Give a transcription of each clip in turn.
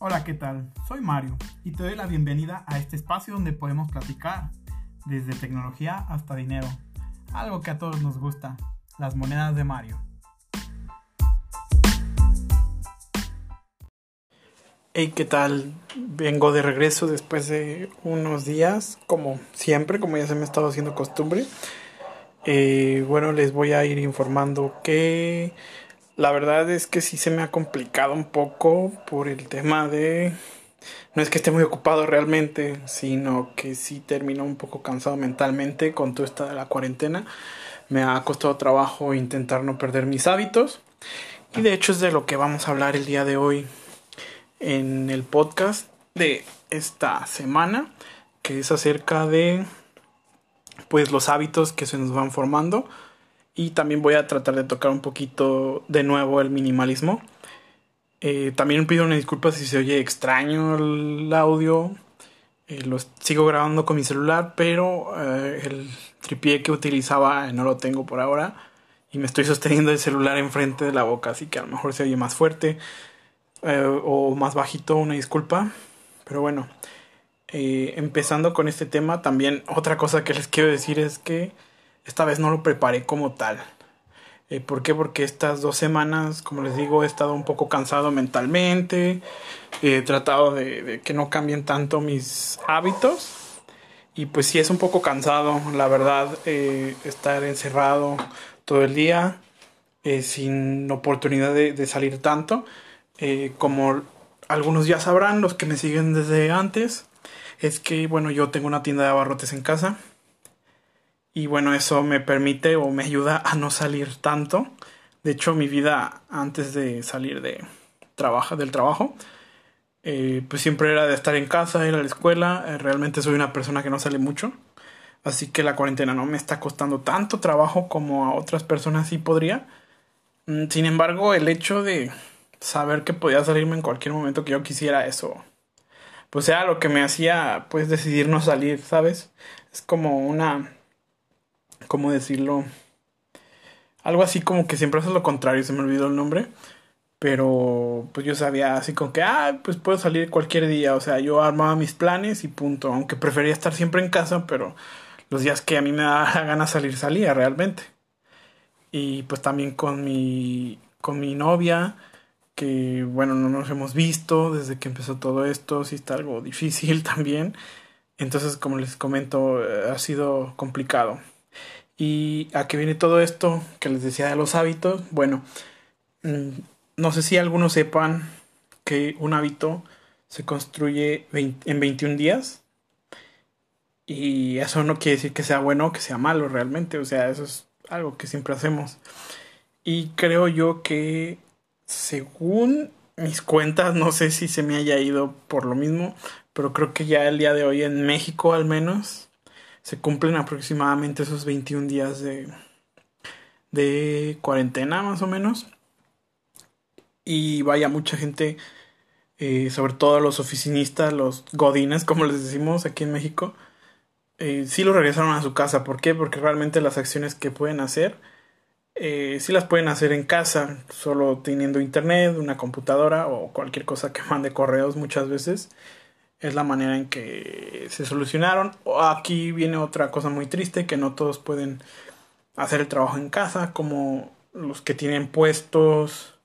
Hola, ¿qué tal? Soy Mario y te doy la bienvenida a este espacio donde podemos platicar desde tecnología hasta dinero, algo que a todos nos gusta, las monedas de Mario. Hey, ¿qué tal? Vengo de regreso después de unos días, como siempre, como ya se me ha estado haciendo costumbre. Eh, bueno, les voy a ir informando que la verdad es que sí se me ha complicado un poco por el tema de... No es que esté muy ocupado realmente, sino que sí termino un poco cansado mentalmente con toda esta de la cuarentena. Me ha costado trabajo intentar no perder mis hábitos. Y de hecho es de lo que vamos a hablar el día de hoy en el podcast de esta semana, que es acerca de pues los hábitos que se nos van formando y también voy a tratar de tocar un poquito de nuevo el minimalismo. Eh, también pido una disculpa si se oye extraño el audio. Eh, lo sigo grabando con mi celular, pero eh, el tripié que utilizaba no lo tengo por ahora. Y me estoy sosteniendo el celular enfrente de la boca, así que a lo mejor se oye más fuerte. O más bajito, una disculpa. Pero bueno, empezando con este tema, también otra cosa que les quiero decir es que esta vez no lo preparé como tal. Eh, ¿Por qué? Porque estas dos semanas, como les digo, he estado un poco cansado mentalmente. He tratado de, que no cambien tanto mis hábitos. Y pues sí es un poco cansado, la verdad, estar encerrado todo el día, sin oportunidad de, de salir tanto. Eh, como algunos ya sabrán, los que me siguen desde antes, es que, bueno, yo tengo una tienda de abarrotes en casa. Y bueno, eso me permite o me ayuda a no salir tanto. De hecho, mi vida antes de salir de trabajo, del trabajo, eh, pues siempre era de estar en casa, ir a la escuela. Eh, realmente soy una persona que no sale mucho. Así que la cuarentena no me está costando tanto trabajo como a otras personas sí podría. Mm, sin embargo, el hecho de saber que podía salirme en cualquier momento que yo quisiera eso pues era lo que me hacía pues decidir no salir sabes es como una cómo decirlo algo así como que siempre haces lo contrario se me olvidó el nombre pero pues yo sabía así como que ah pues puedo salir cualquier día o sea yo armaba mis planes y punto aunque prefería estar siempre en casa pero los días que a mí me daba ganas salir salía realmente y pues también con mi con mi novia que bueno, no nos hemos visto desde que empezó todo esto, sí está algo difícil también. Entonces, como les comento, ha sido complicado. ¿Y a qué viene todo esto que les decía de los hábitos? Bueno, mm, no sé si algunos sepan que un hábito se construye en 21 días. Y eso no quiere decir que sea bueno o que sea malo realmente. O sea, eso es algo que siempre hacemos. Y creo yo que según mis cuentas, no sé si se me haya ido por lo mismo, pero creo que ya el día de hoy en México al menos se cumplen aproximadamente esos 21 días de, de cuarentena más o menos. Y vaya, mucha gente, eh, sobre todo los oficinistas, los godines, como les decimos aquí en México, eh, sí lo regresaron a su casa. ¿Por qué? Porque realmente las acciones que pueden hacer eh, sí las pueden hacer en casa, solo teniendo internet, una computadora o cualquier cosa que mande correos muchas veces. Es la manera en que se solucionaron. Aquí viene otra cosa muy triste, que no todos pueden hacer el trabajo en casa, como los que tienen puestos,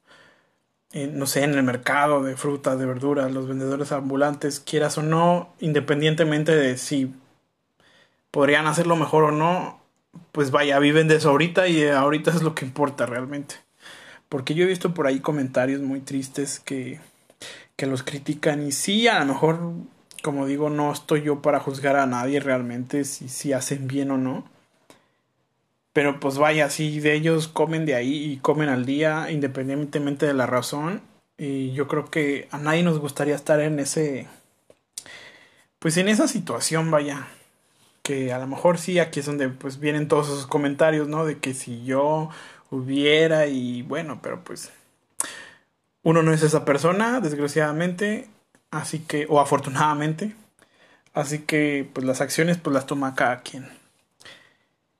no sé, en el mercado de frutas, de verduras, los vendedores ambulantes, quieras o no, independientemente de si podrían hacerlo mejor o no, pues vaya, viven de eso ahorita y ahorita es lo que importa realmente. Porque yo he visto por ahí comentarios muy tristes que, que los critican y sí, a lo mejor, como digo, no estoy yo para juzgar a nadie realmente si, si hacen bien o no. Pero pues vaya, si de ellos comen de ahí y comen al día, independientemente de la razón. Y yo creo que a nadie nos gustaría estar en ese... Pues en esa situación, vaya que a lo mejor sí, aquí es donde pues vienen todos esos comentarios, ¿no? De que si yo hubiera y bueno, pero pues uno no es esa persona, desgraciadamente, así que, o afortunadamente, así que pues las acciones pues las toma cada quien.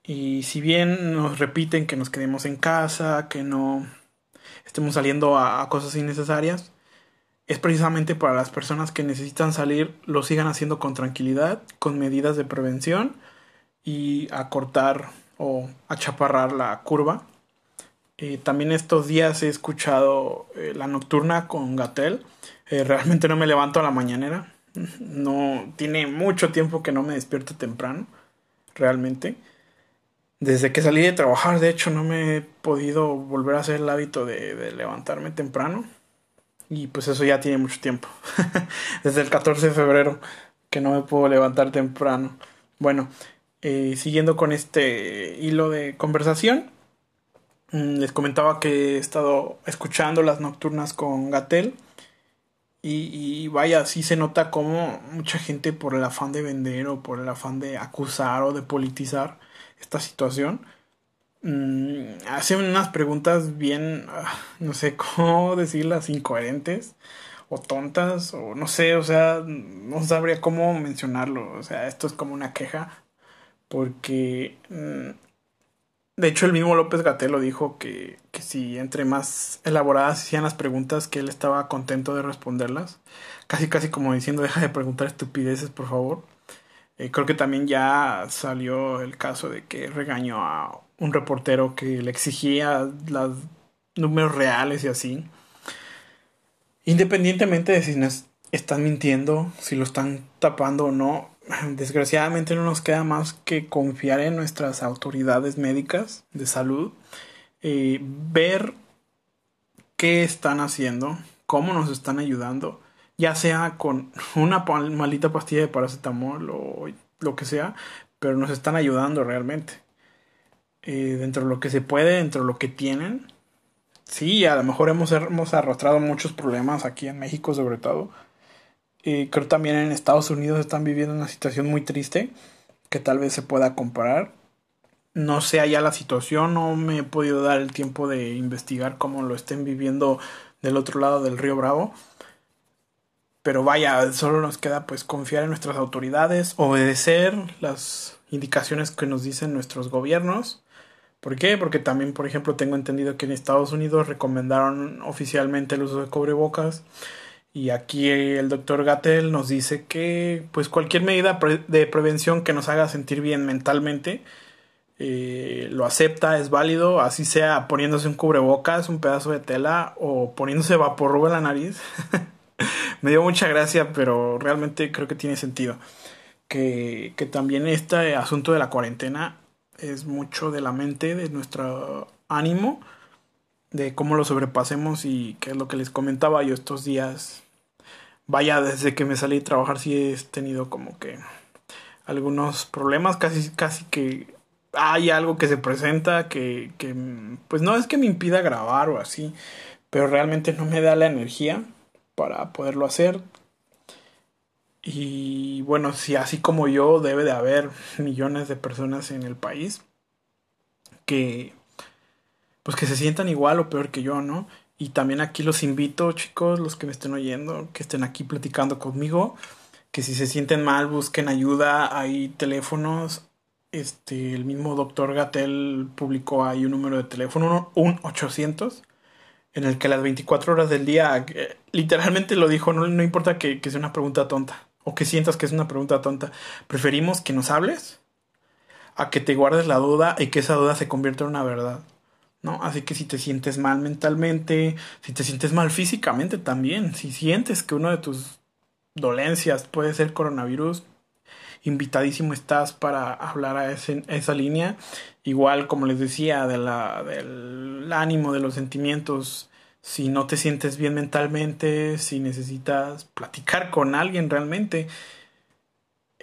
Y si bien nos repiten que nos quedemos en casa, que no estemos saliendo a, a cosas innecesarias, es precisamente para las personas que necesitan salir, lo sigan haciendo con tranquilidad, con medidas de prevención y acortar o achaparrar la curva. Eh, también estos días he escuchado eh, la nocturna con Gatel. Eh, realmente no me levanto a la mañanera. No tiene mucho tiempo que no me despierto temprano. Realmente. Desde que salí de trabajar, de hecho, no me he podido volver a hacer el hábito de levantarme temprano. Y pues eso ya tiene mucho tiempo. Desde el 14 de febrero que no me puedo levantar temprano. Bueno, siguiendo con este hilo de conversación, les comentaba que he estado escuchando las nocturnas con Gatel. Y, vaya, sí se nota como mucha gente por el afán de vender o por el afán de acusar o de politizar esta situación, Mm, hace unas preguntas bien, ah, no sé cómo decirlas, incoherentes o tontas o no sé, o sea, no sabría cómo mencionarlo, o sea, esto es como una queja porque mm, de hecho el mismo López Gatelo dijo que, que si entre más elaboradas hacían las preguntas que él estaba contento de responderlas, casi casi como diciendo deja de preguntar estupideces por favor. Eh, creo que también ya salió el caso de que regañó a un reportero que le exigía los números reales y así. Independientemente de si nos están mintiendo, si lo están tapando o no, desgraciadamente no nos queda más que confiar en nuestras autoridades médicas de salud, eh, ver qué están haciendo, cómo nos están ayudando, ya sea con una maldita pastilla de paracetamol o lo que sea, pero nos están ayudando realmente. Eh, dentro de lo que se puede, dentro de lo que tienen. Sí, a lo mejor hemos, hemos arrastrado muchos problemas aquí en México sobre todo. Y creo también en Estados Unidos están viviendo una situación muy triste que tal vez se pueda comparar. No sé allá la situación, no me he podido dar el tiempo de investigar cómo lo estén viviendo del otro lado del río Bravo. Pero vaya, solo nos queda pues confiar en nuestras autoridades, obedecer las indicaciones que nos dicen nuestros gobiernos ¿Por qué? Porque también, por ejemplo, tengo entendido que en Estados Unidos recomendaron oficialmente el uso de cubrebocas y aquí el doctor Gatel nos dice que pues cualquier medida de prevención que nos haga sentir bien mentalmente eh, lo acepta, es válido, así sea poniéndose un cubrebocas, un pedazo de tela o poniéndose vaporruba en la nariz. Me dio mucha gracia, pero realmente creo que tiene sentido. Que, que también este asunto de la cuarentena es mucho de la mente, de nuestro ánimo, de cómo lo sobrepasemos y qué es lo que les comentaba yo estos días. Vaya, desde que me salí a trabajar sí he tenido como que algunos problemas, casi, casi que hay algo que se presenta que, que pues no es que me impida grabar o así, pero realmente no me da la energía para poderlo hacer. Y bueno, si así como yo debe de haber millones de personas en el país que pues que se sientan igual o peor que yo, ¿no? Y también aquí los invito, chicos, los que me estén oyendo, que estén aquí platicando conmigo, que si se sienten mal busquen ayuda, hay teléfonos, este, el mismo doctor Gatel publicó ahí un número de teléfono, un 800, en el que las 24 horas del día, eh, literalmente lo dijo, no, no importa que, que sea una pregunta tonta o que sientas que es una pregunta tonta, preferimos que nos hables a que te guardes la duda y que esa duda se convierta en una verdad. ¿No? Así que si te sientes mal mentalmente, si te sientes mal físicamente también, si sientes que una de tus dolencias puede ser coronavirus, invitadísimo estás para hablar a, ese, esa línea. Igual, como les decía, de la, del ánimo, de los sentimientos si no te sientes bien mentalmente, si necesitas platicar con alguien realmente,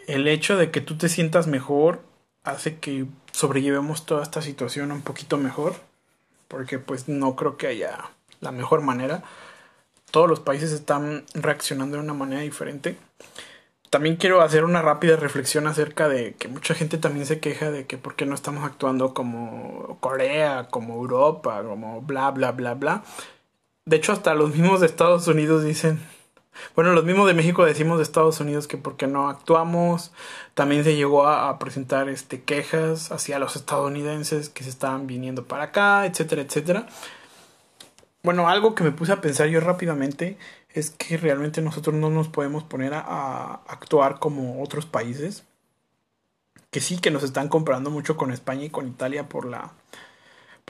el hecho de que tú te sientas mejor hace que sobrellevemos toda esta situación un poquito mejor, porque pues no creo que haya la mejor manera. Todos los países están reaccionando de una manera diferente. También quiero hacer una rápida reflexión acerca de que mucha gente también se queja de que por qué no estamos actuando como Corea, como Europa, como bla, bla, bla, bla. De hecho, hasta los mismos de Estados Unidos dicen, bueno, los mismos de México decimos de Estados Unidos que porque no actuamos. También se llegó a, presentar este, quejas hacia los estadounidenses que se estaban viniendo para acá, etcétera, etcétera. bueno, algo que me puse a pensar yo rápidamente es que realmente nosotros no nos podemos poner a, a actuar como otros países. Que sí, que nos están comparando mucho con España y con Italia por la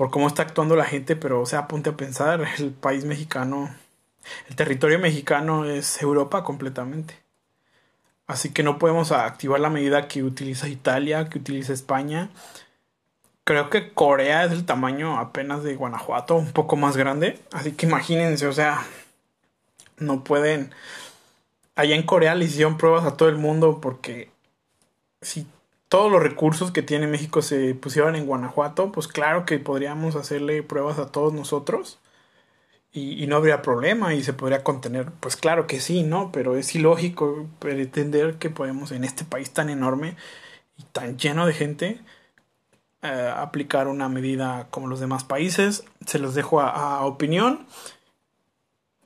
por cómo está actuando la gente, pero o sea, a pensar, el país mexicano, el territorio mexicano es Europa completamente. Así que no podemos activar la medida que utiliza Italia, que utiliza España. Creo que Corea es del tamaño apenas de Guanajuato, un poco más grande. Así que imagínense, o sea, no pueden. Allá en Corea le hicieron pruebas a todo el mundo porque si todos los recursos que tiene México se pusieron en Guanajuato, pues claro que podríamos hacerle pruebas a todos nosotros y, no habría problema y se podría contener. Pues claro que sí, ¿no? Pero es ilógico pretender que podemos en este país tan enorme y tan lleno de gente eh, aplicar una medida como los demás países. Se los dejo a opinión.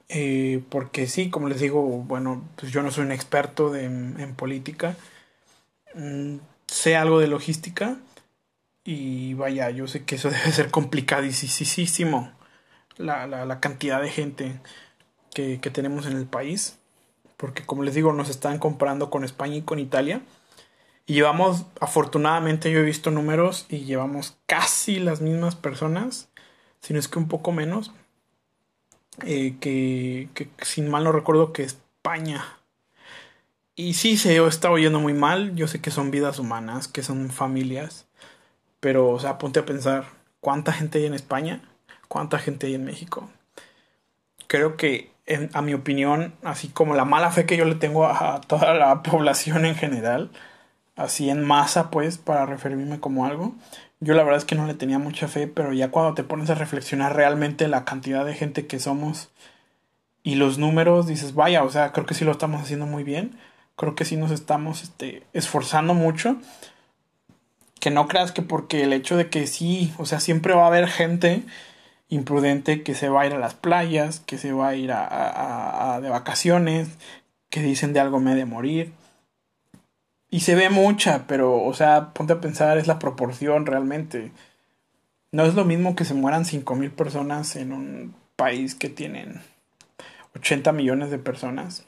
Eh, porque sí, como les digo, bueno, pues yo no soy un experto en, política. Mm, sé algo de logística. Y vaya, yo sé que eso debe ser complicadísimo. La, la, cantidad de gente que, que tenemos en el país. Porque como les digo, nos están comparando con España y con Italia. Y llevamos, afortunadamente yo he visto números y llevamos casi las mismas personas, si no es que un poco menos, eh, que, que, sin mal no recuerdo que España. Y sí, se está oyendo muy mal. Yo sé que son vidas humanas, que son familias. Pero, o sea, ponte a pensar, ¿cuánta gente hay en España? ¿Cuánta gente hay en México? Creo que, a mi opinión, así como la mala fe que yo le tengo a toda la población en general, así en masa, pues, para referirme como algo, yo la verdad es que no le tenía mucha fe, pero ya cuando te pones a reflexionar realmente la cantidad de gente que somos y los números, dices, vaya, o sea, creo que sí lo estamos haciendo muy bien. Creo que sí nos estamos este, esforzando mucho. Que no creas que porque el hecho de que sí, o sea, siempre va a haber gente imprudente que se va a ir a las playas, que se va a ir a, a de vacaciones, que dicen de algo me de morir y se ve mucha, pero, o sea, ponte a pensar, es la proporción realmente. No es lo mismo que se mueran 5.000 personas en un país que tienen 80 millones de personas.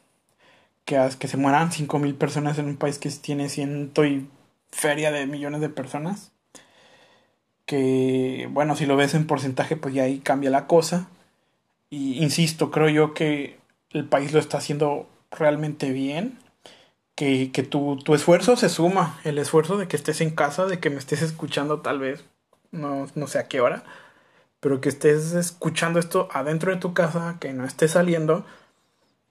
Que, que se mueran 5.000 personas en un país que tiene ciento y feria de millones de personas. Que, bueno, si lo ves en porcentaje, pues ya ahí cambia la cosa. Y insisto, creo yo que el país lo está haciendo realmente bien que, que tu, tu, esfuerzo se suma, el esfuerzo de que estés en casa, de que me estés escuchando tal vez, no, no sé a qué hora, pero que estés escuchando esto adentro de tu casa, que no estés saliendo.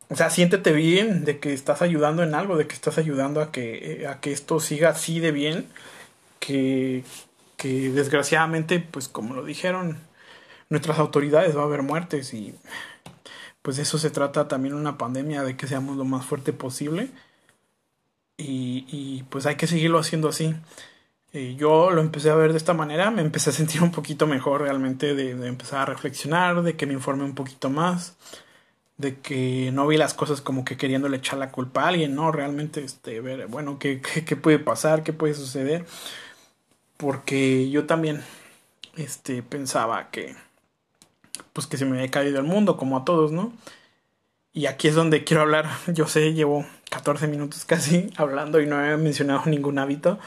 O sea, siéntete bien de que estás ayudando en algo, de que estás ayudando a que, eh, a que esto siga así de bien, que, que desgraciadamente, pues como lo dijeron nuestras autoridades, va a haber muertes y pues eso se trata también una pandemia de que seamos lo más fuerte posible. Y, y pues hay que seguirlo haciendo así. Eh, yo lo empecé a ver de esta manera, me empecé a sentir un poquito mejor realmente de, empezar a reflexionar, de que me informe un poquito más, de que no vi las cosas como que queriéndole echar la culpa a alguien, no, realmente este, ver, bueno, qué, qué, qué puede pasar, qué puede suceder, porque yo también este, pensaba que, pues que se me había caído el mundo, como a todos, ¿no? Y aquí es donde quiero hablar, yo sé, llevo 14 minutos casi hablando y no he mencionado ningún hábito,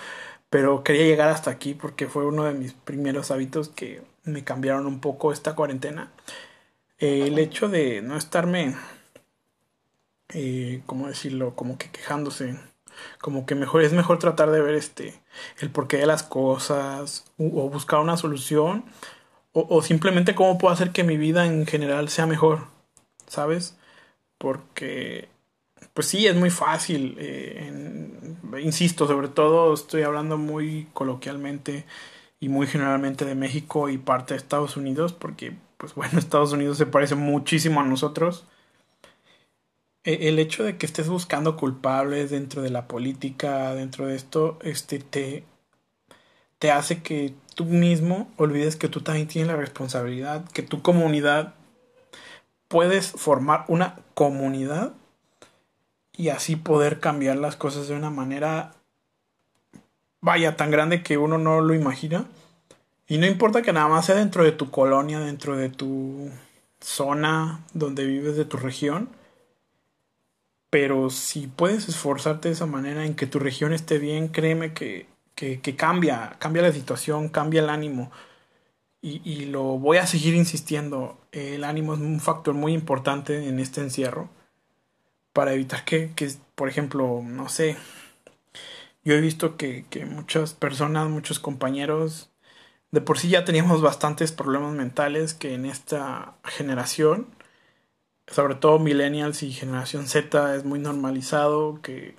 pero quería llegar hasta aquí porque fue uno de mis primeros hábitos que me cambiaron un poco esta cuarentena. el hecho de no estarme, eh, ¿cómo decirlo? Como que quejándose. Como que mejor es mejor tratar de ver este el porqué de las cosas o buscar una solución o, o simplemente cómo puedo hacer que mi vida en general sea mejor, ¿sabes? Porque pues sí, es muy fácil. Eh, insisto, sobre todo estoy hablando muy coloquialmente y muy generalmente de México y parte de Estados Unidos, porque, pues bueno, Estados Unidos se parece muchísimo a nosotros. E, el hecho de que estés buscando culpables dentro de la política, dentro de esto, este, te, te hace que tú mismo olvides que tú también tienes la responsabilidad, que tu comunidad puedes formar una comunidad y así poder cambiar las cosas de una manera, vaya, tan grande que uno no lo imagina. Y no importa que nada más sea dentro de tu colonia, dentro de tu zona donde vives de tu región. Pero si puedes esforzarte de esa manera en que tu región esté bien, créeme que, que, cambia, cambia la situación, cambia el ánimo. Y, y, lo voy a seguir insistiendo. El ánimo es un factor muy importante en este encierro. Para evitar que, que por ejemplo, no sé. Yo he visto que, que muchas personas, muchos compañeros, de por sí ya teníamos bastantes problemas mentales que en esta generación, sobre todo millennials y generación Z, es muy normalizado, que,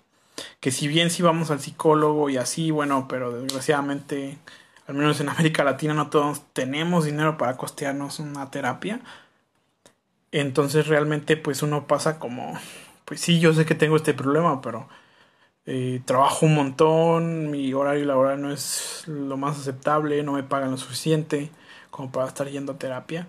que si bien sí vamos al psicólogo y así, bueno, pero desgraciadamente, al menos en América Latina no todos tenemos dinero para costearnos una terapia. Entonces realmente pues uno pasa como, pues sí, yo sé que tengo este problema, pero eh, trabajo un montón, mi horario laboral no es lo más aceptable, no me pagan lo suficiente como para estar yendo a terapia.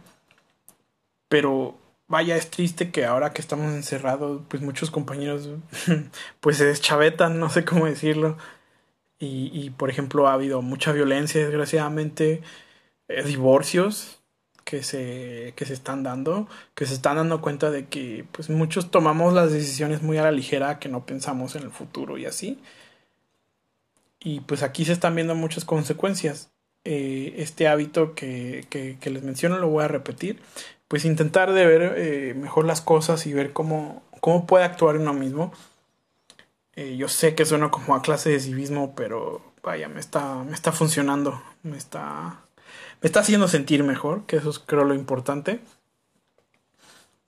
Pero vaya, es triste que ahora que estamos encerrados, pues muchos compañeros pues se deschavetan, no sé cómo decirlo. Y, y por ejemplo ha habido mucha violencia, desgraciadamente, eh, divorcios que se, que se están dando, que se están dando cuenta de que pues muchos tomamos las decisiones muy a la ligera, que no pensamos en el futuro y así. Y pues aquí se están viendo muchas consecuencias. Eh, este hábito que, que, les menciono lo voy a repetir. Pues intentar de ver eh, mejor las cosas y ver cómo, cómo puede actuar uno mismo. Eh, yo sé que suena como a clase de civismo, pero vaya, me está, me está funcionando. Me está, me está haciendo sentir mejor, que eso es creo lo importante.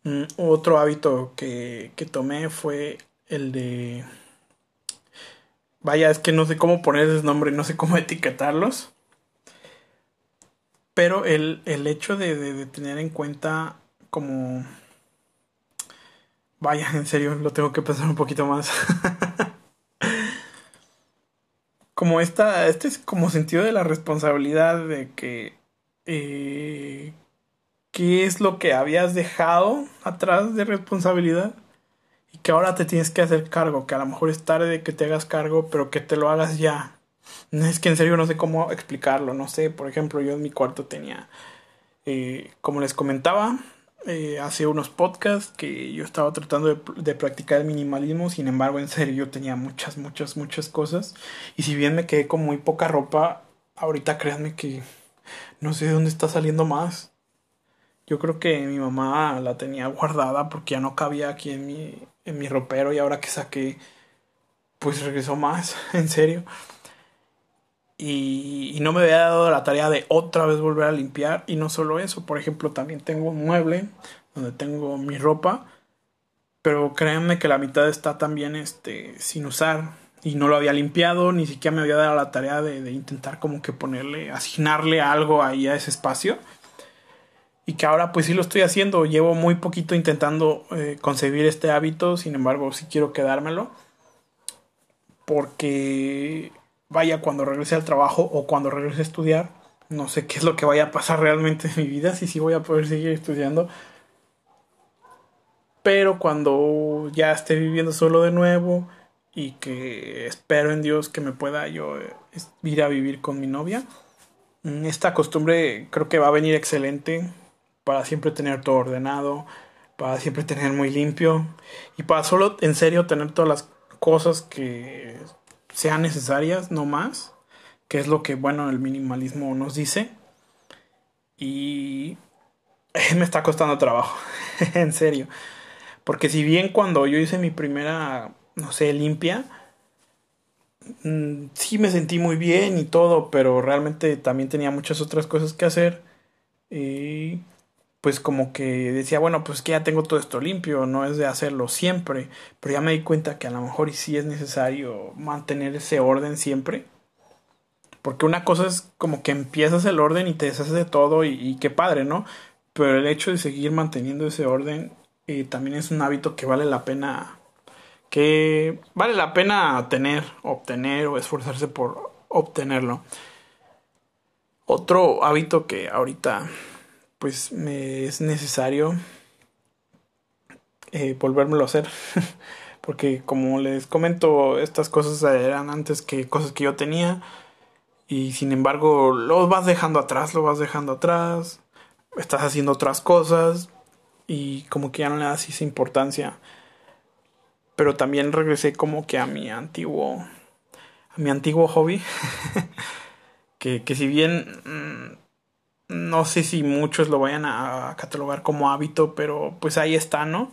Mm, otro hábito que, que tomé fue el de... Vaya, es que no sé cómo ponerles nombre, no sé cómo etiquetarlos. Pero el, el hecho de, de, tener en cuenta como... Vaya, en serio, lo tengo que pensar un poquito más. como esta, este es como sentido de la responsabilidad de que eh, qué es lo que habías dejado atrás de responsabilidad y que ahora te tienes que hacer cargo, que a lo mejor es tarde que te hagas cargo, pero que te lo hagas ya. Es que en serio no sé cómo explicarlo, no sé, por ejemplo, yo en mi cuarto tenía, eh, como les comentaba, eh, hace unos podcasts que yo estaba tratando de, de, practicar el minimalismo, sin embargo, en serio, yo tenía muchas, muchas, muchas cosas. Y si bien me quedé con muy poca ropa, ahorita créanme que no sé de dónde está saliendo más. Yo creo que mi mamá la tenía guardada porque ya no cabía aquí en mi, en mi ropero y ahora que saqué, pues regresó más, en serio. Y, no me había dado la tarea de otra vez volver a limpiar. Y no solo eso, por ejemplo, también tengo un mueble donde tengo mi ropa. Pero créanme que la mitad está también este, sin usar y no lo había limpiado, ni siquiera me había dado la tarea de, intentar como que ponerle, asignarle algo ahí a ese espacio. Y que ahora pues sí lo estoy haciendo, llevo muy poquito intentando eh, concebir este hábito, sin embargo sí quiero quedármelo. Porque vaya cuando regrese al trabajo o cuando regrese a estudiar, no sé qué es lo que vaya a pasar realmente en mi vida, si sí voy a poder seguir estudiando. Pero cuando ya esté viviendo solo de nuevo, y que espero en Dios que me pueda yo eh, ir a vivir con mi novia. Mm, esta costumbre creo que va a venir excelente para siempre tener todo ordenado, para siempre tener muy limpio y para solo en serio tener todas las cosas que sean necesarias, no más, que es lo que bueno el minimalismo nos dice. Y me está costando trabajo, en serio. Porque si bien cuando yo hice mi primera no sé, limpia. Mm, sí me sentí muy bien y todo, pero realmente también tenía muchas otras cosas que hacer. Y pues como que decía, bueno, pues que ya tengo todo esto limpio, no es de hacerlo siempre, pero ya me di cuenta que a lo mejor sí es necesario mantener ese orden siempre. Porque una cosa es como que empiezas el orden y te deshaces de todo y, qué padre, ¿no? Pero el hecho de seguir manteniendo ese orden eh, también es un hábito que vale la pena que vale la pena tener, obtener o esforzarse por obtenerlo. Otro hábito que ahorita pues me es necesario eh, volvérmelo a hacer. Porque como les comento, estas cosas eran antes que cosas que yo tenía. Y sin embargo, lo vas dejando atrás, lo vas dejando atrás. Estás haciendo otras cosas. y como que ya no le das esa importancia. Pero también regresé como que a mi antiguo, a mi antiguo hobby, que, que si bien mm, no sé si muchos lo vayan a catalogar como hábito, pero pues ahí está, ¿no?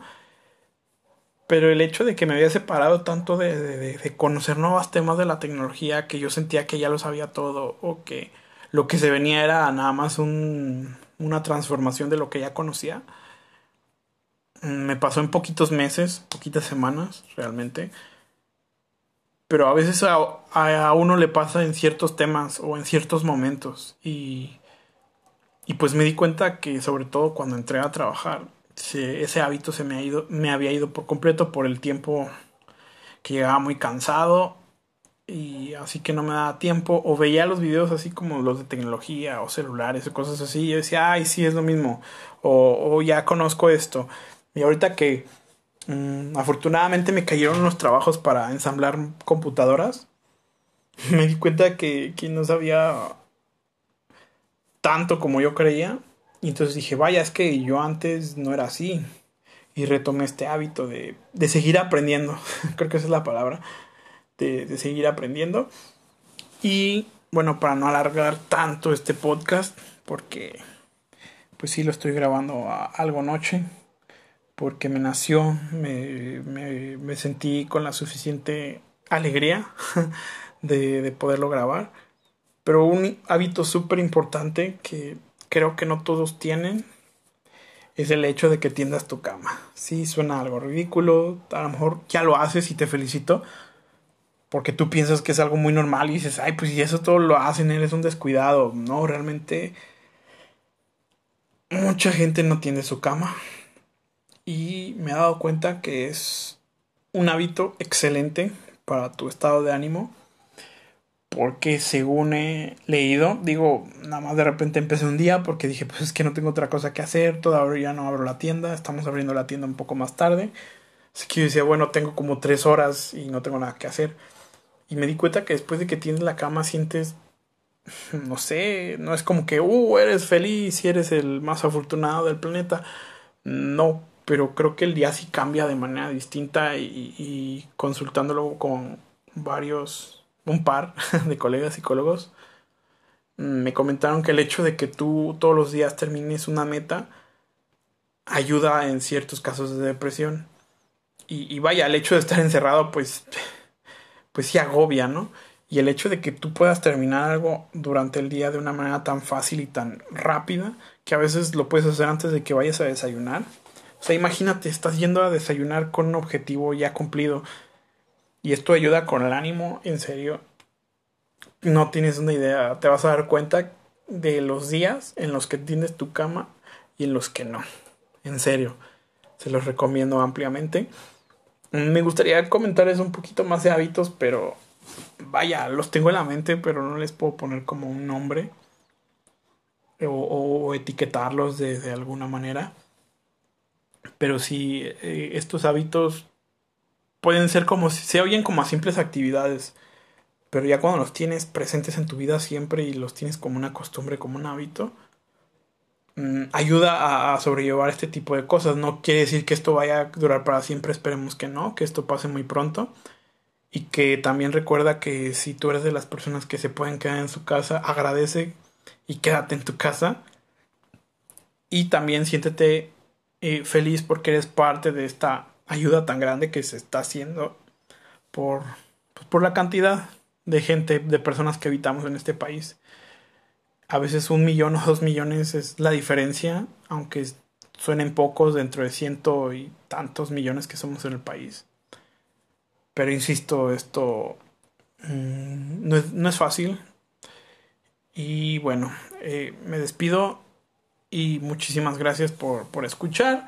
Pero el hecho de que me había separado tanto de, de, conocer nuevos temas de la tecnología, que yo sentía que ya lo sabía todo, o que lo que se venía era nada más un, una transformación de lo que ya conocía, me pasó en poquitos meses, poquitas semanas realmente. Pero a veces a, a, uno le pasa en ciertos temas o en ciertos momentos. Y, y pues me di cuenta que sobre todo cuando entré a trabajar, ese hábito se me, ha ido, me había ido por completo por el tiempo que llegaba muy cansado y así que no me daba tiempo o veía los videos así como los de tecnología o celulares o cosas así y yo decía ay sí es lo mismo o, ya conozco esto y ahorita que mmm, afortunadamente me cayeron los trabajos para ensamblar computadoras me di cuenta que, que no sabía tanto como yo creía y entonces dije, vaya, es que yo antes no era así. Y retomé este hábito de, de seguir aprendiendo. Creo que esa es la palabra. De, de, seguir aprendiendo. Y bueno, para no alargar tanto este podcast, porque pues sí lo estoy grabando algo noche. Porque me nació, me, me, me sentí con la suficiente alegría de, de poderlo grabar. Pero un hábito súper importante que creo que no todos tienen es el hecho de que tiendas tu cama. Sí, suena algo ridículo, a lo mejor ya lo haces y te felicito, porque tú piensas que es algo muy normal y dices, ay, pues si eso todo lo hacen, eres un descuidado. No, realmente mucha gente no tiende su cama y me he dado cuenta que es un hábito excelente para tu estado de ánimo porque según he leído, digo, nada más de repente empecé un día porque dije, pues es que no tengo otra cosa que hacer, todavía no abro la tienda, estamos abriendo la tienda un poco más tarde. Así que yo decía, bueno, tengo como tres horas y no tengo nada que hacer. Y me di cuenta que después de que tienes la cama sientes, no sé, no es como que, uh, eres feliz y eres el más afortunado del planeta. No, pero creo que el día sí cambia de manera distinta y, y consultándolo con varios un par de colegas psicólogos me comentaron que el hecho de que tú todos los días termines una meta ayuda en ciertos casos de depresión. Y, y, vaya, el hecho de estar encerrado, pues, pues sí agobia, ¿no? Y el hecho de que tú puedas terminar algo durante el día de una manera tan fácil y tan rápida, que a veces lo puedes hacer antes de que vayas a desayunar. O sea, imagínate, estás yendo a desayunar con un objetivo ya cumplido y esto ayuda con el ánimo, en serio. No tienes una idea, te vas a dar cuenta de los días en los que tienes tu cama y en los que no. En serio, se los recomiendo ampliamente. Me gustaría comentarles un poquito más de hábitos, pero vaya, los tengo en la mente, pero no les puedo poner como un nombre o, etiquetarlos de, de, alguna manera. Pero sí, eh, estos hábitos pueden ser como, se oyen como a simples actividades, pero ya cuando los tienes presentes en tu vida siempre y los tienes como una costumbre, como un hábito, mmm, ayuda a, a, sobrellevar este tipo de cosas. No quiere decir que esto vaya a durar para siempre, esperemos que no, que esto pase muy pronto. Y que también recuerda que si tú eres de las personas que se pueden quedar en su casa, agradece y quédate en tu casa. Y también siéntete eh, feliz porque eres parte de esta ayuda tan grande que se está haciendo por, pues, por la cantidad de gente, de personas que habitamos en este país. A veces un millón o dos millones es la diferencia, aunque suenen pocos dentro de ciento y tantos millones que somos en el país. Pero insisto, esto mmm, no, es, no, es, fácil. Y bueno, eh, me despido y muchísimas gracias por, por escuchar.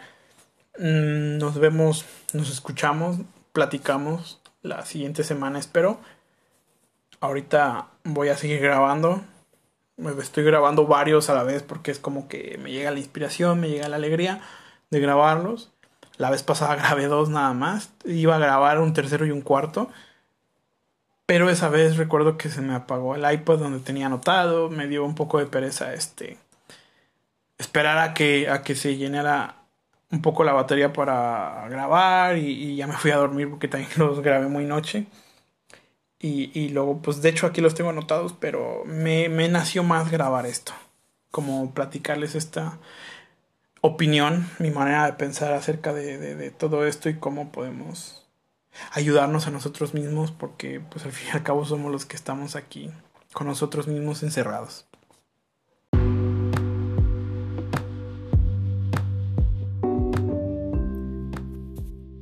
Mm, nos vemos, nos escuchamos, platicamos la siguiente semana, espero. Ahorita voy a seguir grabando. Estoy grabando varios a la vez porque es como que me llega la inspiración, me llega la alegría de grabarlos. La vez pasada grabé dos nada más. Iba a grabar un tercero y un cuarto. Pero esa vez recuerdo que se me apagó el iPod donde tenía anotado. Me dio un poco de pereza este. Esperar a que, a que se llenara un poco la batería para grabar y, ya me fui a dormir porque también los grabé muy noche. Y, y luego, pues de hecho aquí los tengo anotados, pero me, me nació más grabar esto. Como platicarles esta opinión, mi manera de pensar acerca de, de, de todo esto y cómo podemos ayudarnos a nosotros mismos porque pues al fin y al cabo somos los que estamos aquí con nosotros mismos encerrados.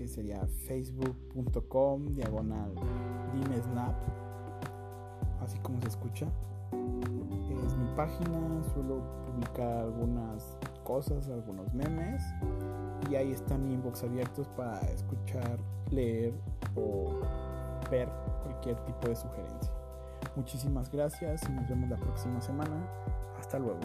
que sería facebook.com diagonal dimesnap, así como se escucha. Es mi página, suelo publicar algunas cosas, algunos memes y ahí están mi inbox abiertos para escuchar, leer o ver cualquier tipo de sugerencia. Muchísimas gracias y nos vemos la próxima semana. Hasta luego.